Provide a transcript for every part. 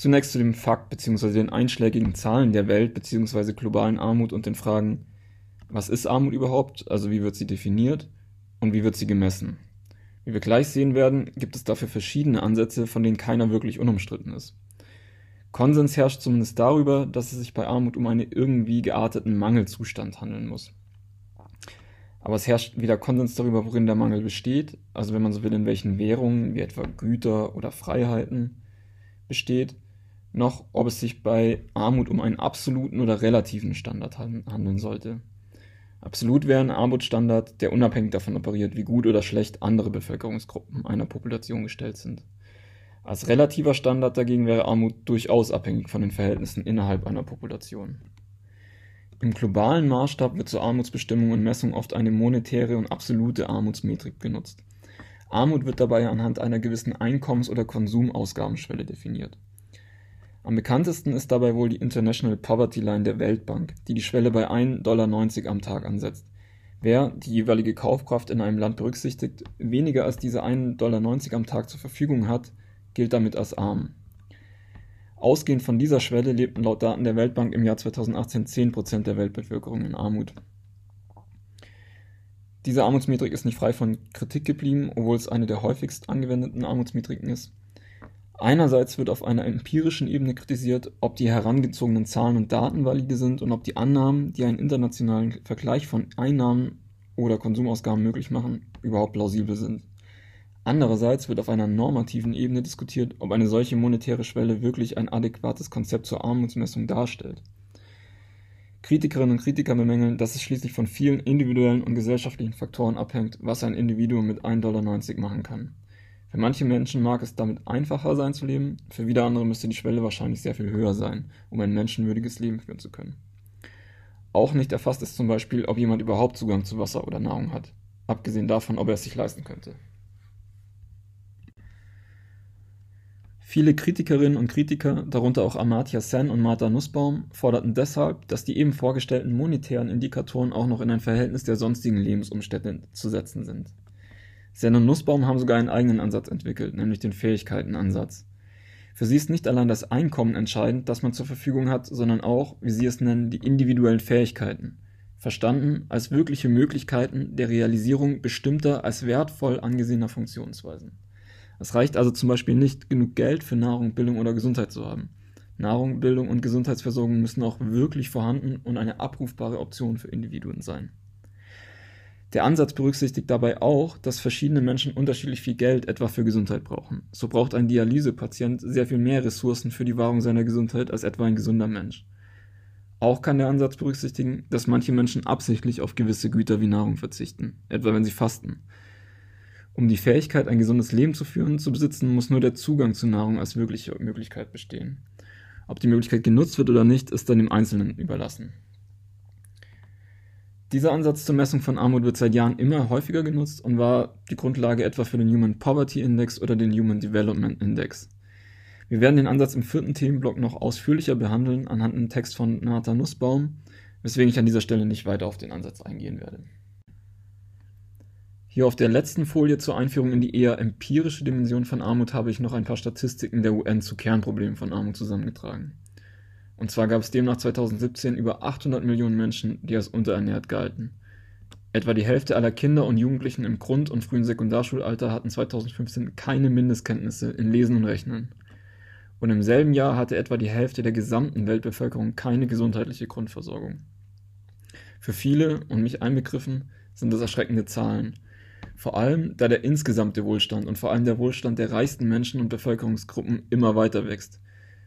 Zunächst zu dem Fakt bzw. den einschlägigen Zahlen der Welt bzw. globalen Armut und den Fragen, was ist Armut überhaupt, also wie wird sie definiert und wie wird sie gemessen. Wie wir gleich sehen werden, gibt es dafür verschiedene Ansätze, von denen keiner wirklich unumstritten ist. Konsens herrscht zumindest darüber, dass es sich bei Armut um einen irgendwie gearteten Mangelzustand handeln muss. Aber es herrscht weder Konsens darüber, worin der Mangel besteht, also wenn man so will, in welchen Währungen, wie etwa Güter oder Freiheiten, besteht, noch ob es sich bei Armut um einen absoluten oder relativen Standard handeln sollte. Absolut wäre ein Armutsstandard, der unabhängig davon operiert, wie gut oder schlecht andere Bevölkerungsgruppen einer Population gestellt sind. Als relativer Standard dagegen wäre Armut durchaus abhängig von den Verhältnissen innerhalb einer Population. Im globalen Maßstab wird zur Armutsbestimmung und Messung oft eine monetäre und absolute Armutsmetrik genutzt. Armut wird dabei anhand einer gewissen Einkommens- oder Konsumausgabenschwelle definiert. Am bekanntesten ist dabei wohl die International Poverty Line der Weltbank, die die Schwelle bei 1,90 Dollar am Tag ansetzt. Wer, die jeweilige Kaufkraft in einem Land berücksichtigt, weniger als diese 1,90 Dollar am Tag zur Verfügung hat, gilt damit als arm. Ausgehend von dieser Schwelle lebten laut Daten der Weltbank im Jahr 2018 10 Prozent der Weltbevölkerung in Armut. Diese Armutsmetrik ist nicht frei von Kritik geblieben, obwohl es eine der häufigst angewendeten Armutsmetriken ist. Einerseits wird auf einer empirischen Ebene kritisiert, ob die herangezogenen Zahlen und Daten valide sind und ob die Annahmen, die einen internationalen Vergleich von Einnahmen oder Konsumausgaben möglich machen, überhaupt plausibel sind. Andererseits wird auf einer normativen Ebene diskutiert, ob eine solche monetäre Schwelle wirklich ein adäquates Konzept zur Armutsmessung darstellt. Kritikerinnen und Kritiker bemängeln, dass es schließlich von vielen individuellen und gesellschaftlichen Faktoren abhängt, was ein Individuum mit 1,90 Dollar machen kann. Für manche Menschen mag es damit einfacher sein zu leben, für wieder andere müsste die Schwelle wahrscheinlich sehr viel höher sein, um ein menschenwürdiges Leben führen zu können. Auch nicht erfasst ist zum Beispiel, ob jemand überhaupt Zugang zu Wasser oder Nahrung hat, abgesehen davon, ob er es sich leisten könnte. Viele Kritikerinnen und Kritiker, darunter auch Amartya Sen und Martha Nussbaum, forderten deshalb, dass die eben vorgestellten monetären Indikatoren auch noch in ein Verhältnis der sonstigen Lebensumstände zu setzen sind. Sen und Nussbaum haben sogar einen eigenen Ansatz entwickelt, nämlich den Fähigkeitenansatz. Für sie ist nicht allein das Einkommen entscheidend, das man zur Verfügung hat, sondern auch, wie sie es nennen, die individuellen Fähigkeiten, verstanden als wirkliche Möglichkeiten der Realisierung bestimmter als wertvoll angesehener Funktionsweisen. Es reicht also zum Beispiel nicht, genug Geld für Nahrung, Bildung oder Gesundheit zu haben. Nahrung, Bildung und Gesundheitsversorgung müssen auch wirklich vorhanden und eine abrufbare Option für Individuen sein. Der Ansatz berücksichtigt dabei auch, dass verschiedene Menschen unterschiedlich viel Geld etwa für Gesundheit brauchen. So braucht ein Dialysepatient sehr viel mehr Ressourcen für die Wahrung seiner Gesundheit als etwa ein gesunder Mensch. Auch kann der Ansatz berücksichtigen, dass manche Menschen absichtlich auf gewisse Güter wie Nahrung verzichten, etwa wenn sie fasten. Um die Fähigkeit, ein gesundes Leben zu führen, zu besitzen, muss nur der Zugang zu Nahrung als wirkliche Möglichkeit bestehen. Ob die Möglichkeit genutzt wird oder nicht, ist dann dem Einzelnen überlassen. Dieser Ansatz zur Messung von Armut wird seit Jahren immer häufiger genutzt und war die Grundlage etwa für den Human Poverty Index oder den Human Development Index. Wir werden den Ansatz im vierten Themenblock noch ausführlicher behandeln anhand einem Text von Martha Nussbaum, weswegen ich an dieser Stelle nicht weiter auf den Ansatz eingehen werde. Hier auf der letzten Folie zur Einführung in die eher empirische Dimension von Armut habe ich noch ein paar Statistiken der UN zu Kernproblemen von Armut zusammengetragen. Und zwar gab es demnach 2017 über 800 Millionen Menschen, die als unterernährt galten. Etwa die Hälfte aller Kinder und Jugendlichen im Grund- und frühen Sekundarschulalter hatten 2015 keine Mindestkenntnisse in Lesen und Rechnen. Und im selben Jahr hatte etwa die Hälfte der gesamten Weltbevölkerung keine gesundheitliche Grundversorgung. Für viele, und mich einbegriffen, sind das erschreckende Zahlen. Vor allem, da der insgesamte Wohlstand und vor allem der Wohlstand der reichsten Menschen und Bevölkerungsgruppen immer weiter wächst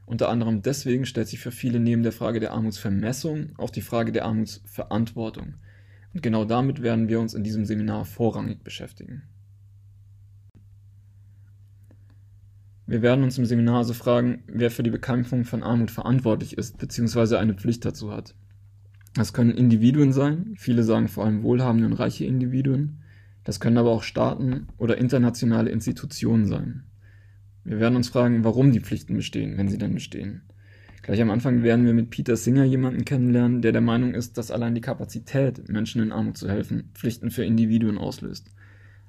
unter anderem deswegen stellt sich für viele neben der Frage der Armutsvermessung auch die Frage der Armutsverantwortung. Und genau damit werden wir uns in diesem Seminar vorrangig beschäftigen. Wir werden uns im Seminar also fragen, wer für die Bekämpfung von Armut verantwortlich ist bzw. eine Pflicht dazu hat. Das können Individuen sein, viele sagen vor allem wohlhabende und reiche Individuen, das können aber auch Staaten oder internationale Institutionen sein. Wir werden uns fragen, warum die Pflichten bestehen, wenn sie denn bestehen. Gleich am Anfang werden wir mit Peter Singer jemanden kennenlernen, der der Meinung ist, dass allein die Kapazität, Menschen in Armut zu helfen, Pflichten für Individuen auslöst.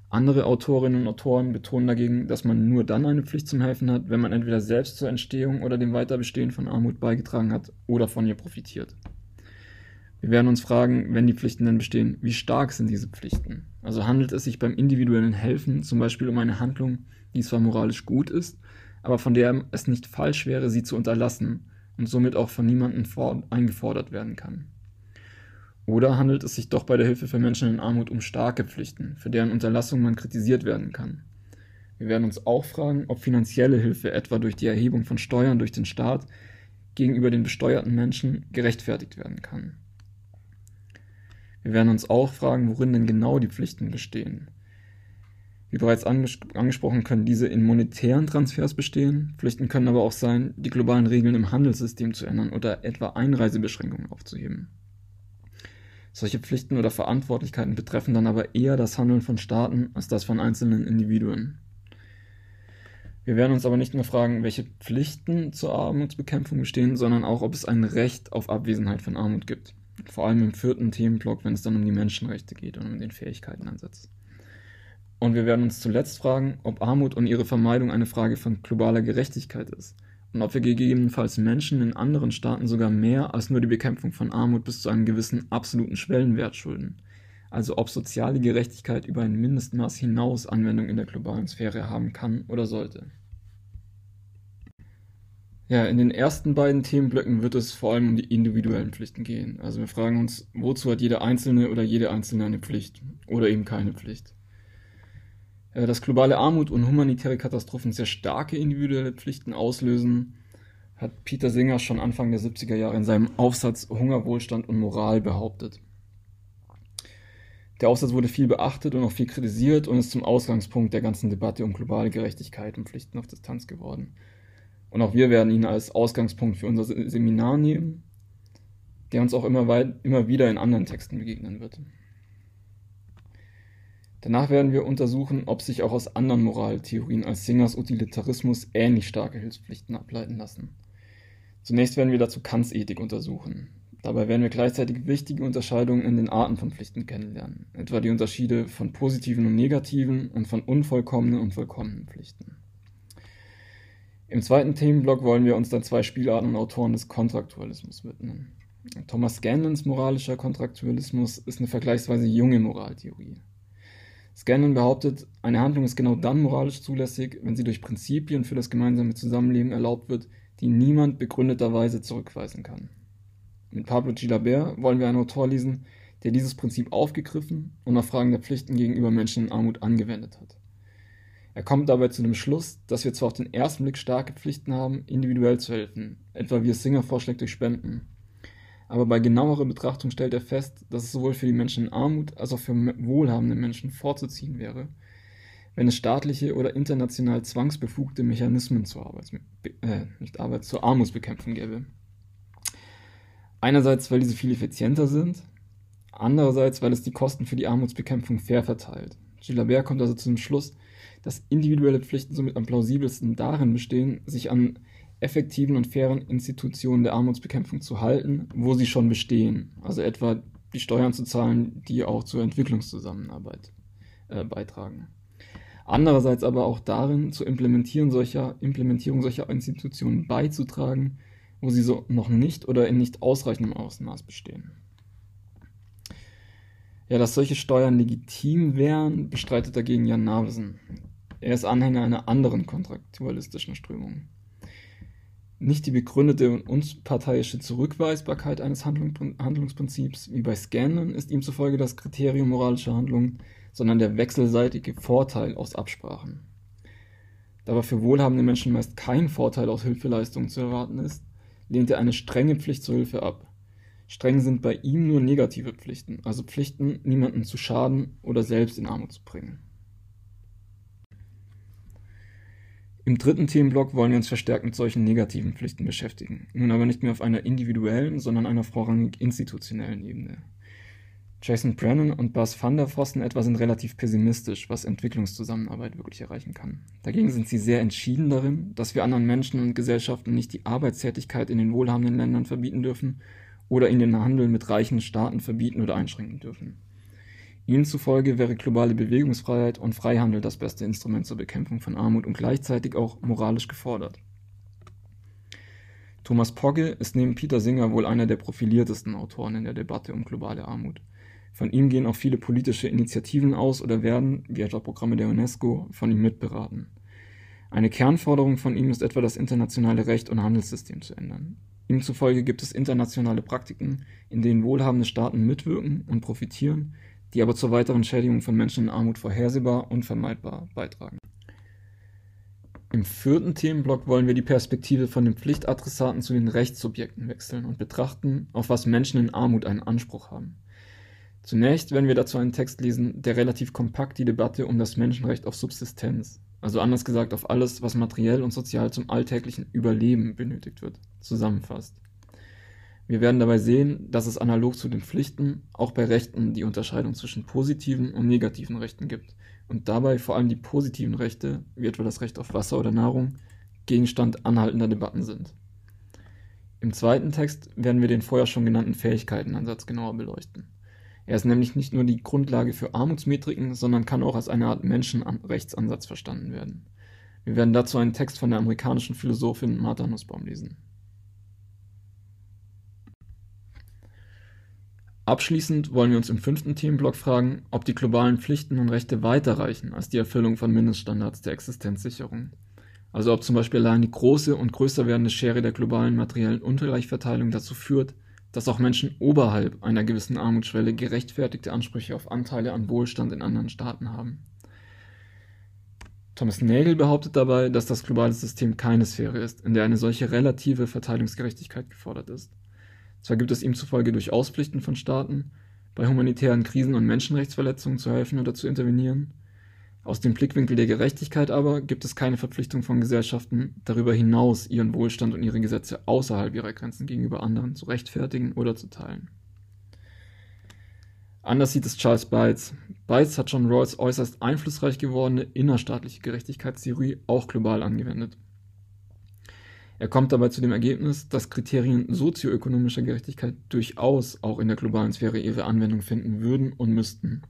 Andere Autorinnen und Autoren betonen dagegen, dass man nur dann eine Pflicht zum Helfen hat, wenn man entweder selbst zur Entstehung oder dem Weiterbestehen von Armut beigetragen hat oder von ihr profitiert. Wir werden uns fragen, wenn die Pflichten denn bestehen, wie stark sind diese Pflichten? Also handelt es sich beim individuellen Helfen zum Beispiel um eine Handlung, die zwar moralisch gut ist, aber von der es nicht falsch wäre, sie zu unterlassen und somit auch von niemandem eingefordert werden kann. Oder handelt es sich doch bei der Hilfe für Menschen in Armut um starke Pflichten, für deren Unterlassung man kritisiert werden kann? Wir werden uns auch fragen, ob finanzielle Hilfe etwa durch die Erhebung von Steuern durch den Staat gegenüber den besteuerten Menschen gerechtfertigt werden kann. Wir werden uns auch fragen, worin denn genau die Pflichten bestehen. Wie bereits anges angesprochen, können diese in monetären Transfers bestehen. Pflichten können aber auch sein, die globalen Regeln im Handelssystem zu ändern oder etwa Einreisebeschränkungen aufzuheben. Solche Pflichten oder Verantwortlichkeiten betreffen dann aber eher das Handeln von Staaten als das von einzelnen Individuen. Wir werden uns aber nicht nur fragen, welche Pflichten zur Armutsbekämpfung bestehen, sondern auch, ob es ein Recht auf Abwesenheit von Armut gibt. Vor allem im vierten Themenblock, wenn es dann um die Menschenrechte geht und um den Fähigkeitenansatz. Und wir werden uns zuletzt fragen, ob Armut und ihre Vermeidung eine Frage von globaler Gerechtigkeit ist und ob wir gegebenenfalls Menschen in anderen Staaten sogar mehr als nur die Bekämpfung von Armut bis zu einem gewissen absoluten Schwellenwert schulden. Also ob soziale Gerechtigkeit über ein Mindestmaß hinaus Anwendung in der globalen Sphäre haben kann oder sollte. Ja, in den ersten beiden Themenblöcken wird es vor allem um die individuellen Pflichten gehen. Also wir fragen uns, wozu hat jeder Einzelne oder jede Einzelne eine Pflicht oder eben keine Pflicht. Äh, dass globale Armut und humanitäre Katastrophen sehr starke individuelle Pflichten auslösen, hat Peter Singer schon Anfang der 70er Jahre in seinem Aufsatz Hunger, Wohlstand und Moral behauptet. Der Aufsatz wurde viel beachtet und auch viel kritisiert und ist zum Ausgangspunkt der ganzen Debatte um globale Gerechtigkeit und Pflichten auf Distanz geworden. Und auch wir werden ihn als Ausgangspunkt für unser Seminar nehmen, der uns auch immer, weit, immer wieder in anderen Texten begegnen wird. Danach werden wir untersuchen, ob sich auch aus anderen Moraltheorien als Singers Utilitarismus ähnlich starke Hilfspflichten ableiten lassen. Zunächst werden wir dazu Kants Ethik untersuchen. Dabei werden wir gleichzeitig wichtige Unterscheidungen in den Arten von Pflichten kennenlernen, etwa die Unterschiede von positiven und negativen und von unvollkommenen und vollkommenen Pflichten. Im zweiten Themenblock wollen wir uns dann zwei Spielarten und Autoren des Kontraktualismus widmen. Thomas Scanlons moralischer Kontraktualismus ist eine vergleichsweise junge Moraltheorie. Scanlon behauptet, eine Handlung ist genau dann moralisch zulässig, wenn sie durch Prinzipien für das gemeinsame Zusammenleben erlaubt wird, die niemand begründeterweise zurückweisen kann. Mit Pablo Gilabert wollen wir einen Autor lesen, der dieses Prinzip aufgegriffen und auf Fragen der Pflichten gegenüber Menschen in Armut angewendet hat. Er kommt dabei zu dem Schluss, dass wir zwar auf den ersten Blick starke Pflichten haben, individuell zu helfen, etwa wie es Singer vorschlägt durch Spenden, aber bei genauerer Betrachtung stellt er fest, dass es sowohl für die Menschen in Armut als auch für wohlhabende Menschen vorzuziehen wäre, wenn es staatliche oder international zwangsbefugte Mechanismen zur, Arbeits äh, nicht Arbeit, zur Armutsbekämpfung gäbe. Einerseits, weil diese viel effizienter sind, andererseits, weil es die Kosten für die Armutsbekämpfung fair verteilt. Gilabert kommt also zu dem Schluss, dass individuelle Pflichten somit am plausibelsten darin bestehen, sich an effektiven und fairen Institutionen der Armutsbekämpfung zu halten, wo sie schon bestehen. Also etwa die Steuern zu zahlen, die auch zur Entwicklungszusammenarbeit äh, beitragen. Andererseits aber auch darin, zur Implementieren solcher, Implementierung solcher Institutionen beizutragen, wo sie so noch nicht oder in nicht ausreichendem Ausmaß bestehen. Ja, dass solche Steuern legitim wären, bestreitet dagegen Jan Navesen. Er ist Anhänger einer anderen kontraktualistischen Strömung. Nicht die begründete und unparteiische Zurückweisbarkeit eines Handlungsprinzips, wie bei Scannen, ist ihm zufolge das Kriterium moralischer Handlungen, sondern der wechselseitige Vorteil aus Absprachen. Da aber für wohlhabende Menschen meist kein Vorteil aus Hilfeleistungen zu erwarten ist, lehnt er eine strenge Pflicht zur Hilfe ab. Streng sind bei ihm nur negative Pflichten, also Pflichten, niemanden zu schaden oder selbst in Armut zu bringen. Im dritten Themenblock wollen wir uns verstärkt mit solchen negativen Pflichten beschäftigen, nun aber nicht mehr auf einer individuellen, sondern einer vorrangig institutionellen Ebene. Jason Brennan und Bas van der Vossen etwa sind relativ pessimistisch, was Entwicklungszusammenarbeit wirklich erreichen kann. Dagegen sind sie sehr entschieden darin, dass wir anderen Menschen und Gesellschaften nicht die Arbeitstätigkeit in den wohlhabenden Ländern verbieten dürfen oder ihnen den Handel mit reichen Staaten verbieten oder einschränken dürfen. Ihnen zufolge wäre globale Bewegungsfreiheit und Freihandel das beste Instrument zur Bekämpfung von Armut und gleichzeitig auch moralisch gefordert. Thomas Pogge ist neben Peter Singer wohl einer der profiliertesten Autoren in der Debatte um globale Armut. Von ihm gehen auch viele politische Initiativen aus oder werden, wie etwa Programme der UNESCO, von ihm mitberaten. Eine Kernforderung von ihm ist etwa das internationale Recht und Handelssystem zu ändern. Ihm zufolge gibt es internationale Praktiken, in denen wohlhabende Staaten mitwirken und profitieren, die aber zur weiteren Schädigung von Menschen in Armut vorhersehbar und vermeidbar beitragen. Im vierten Themenblock wollen wir die Perspektive von den Pflichtadressaten zu den Rechtssubjekten wechseln und betrachten, auf was Menschen in Armut einen Anspruch haben. Zunächst werden wir dazu einen Text lesen, der relativ kompakt die Debatte um das Menschenrecht auf Subsistenz, also anders gesagt auf alles, was materiell und sozial zum alltäglichen Überleben benötigt wird, zusammenfasst. Wir werden dabei sehen, dass es analog zu den Pflichten auch bei Rechten die Unterscheidung zwischen positiven und negativen Rechten gibt und dabei vor allem die positiven Rechte, wie etwa das Recht auf Wasser oder Nahrung, Gegenstand anhaltender Debatten sind. Im zweiten Text werden wir den vorher schon genannten Fähigkeitenansatz genauer beleuchten. Er ist nämlich nicht nur die Grundlage für Armutsmetriken, sondern kann auch als eine Art Menschenrechtsansatz verstanden werden. Wir werden dazu einen Text von der amerikanischen Philosophin Martha Nussbaum lesen. Abschließend wollen wir uns im fünften Themenblock fragen, ob die globalen Pflichten und Rechte weiterreichen als die Erfüllung von Mindeststandards der Existenzsicherung. Also ob zum Beispiel allein die große und größer werdende Schere der globalen materiellen Ungleichverteilung dazu führt, dass auch Menschen oberhalb einer gewissen Armutsschwelle gerechtfertigte Ansprüche auf Anteile an Wohlstand in anderen Staaten haben. Thomas Nagel behauptet dabei, dass das globale System keine Sphäre ist, in der eine solche relative Verteilungsgerechtigkeit gefordert ist. Zwar gibt es ihm zufolge durchaus Pflichten von Staaten, bei humanitären Krisen und Menschenrechtsverletzungen zu helfen oder zu intervenieren, aus dem Blickwinkel der Gerechtigkeit aber gibt es keine Verpflichtung von Gesellschaften, darüber hinaus ihren Wohlstand und ihre Gesetze außerhalb ihrer Grenzen gegenüber anderen zu rechtfertigen oder zu teilen. Anders sieht es Charles Bates. Bates hat John Rawls äußerst einflussreich gewordene innerstaatliche Gerechtigkeitstheorie auch global angewendet. Er kommt dabei zu dem Ergebnis, dass Kriterien sozioökonomischer Gerechtigkeit durchaus auch in der globalen Sphäre ihre Anwendung finden würden und müssten.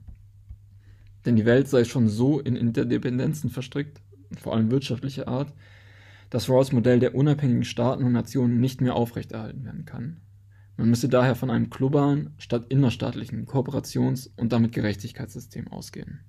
Denn die Welt sei schon so in Interdependenzen verstrickt, vor allem wirtschaftlicher Art, dass Rawls Modell der unabhängigen Staaten und Nationen nicht mehr aufrechterhalten werden kann. Man müsse daher von einem globalen statt innerstaatlichen Kooperations- und damit Gerechtigkeitssystem ausgehen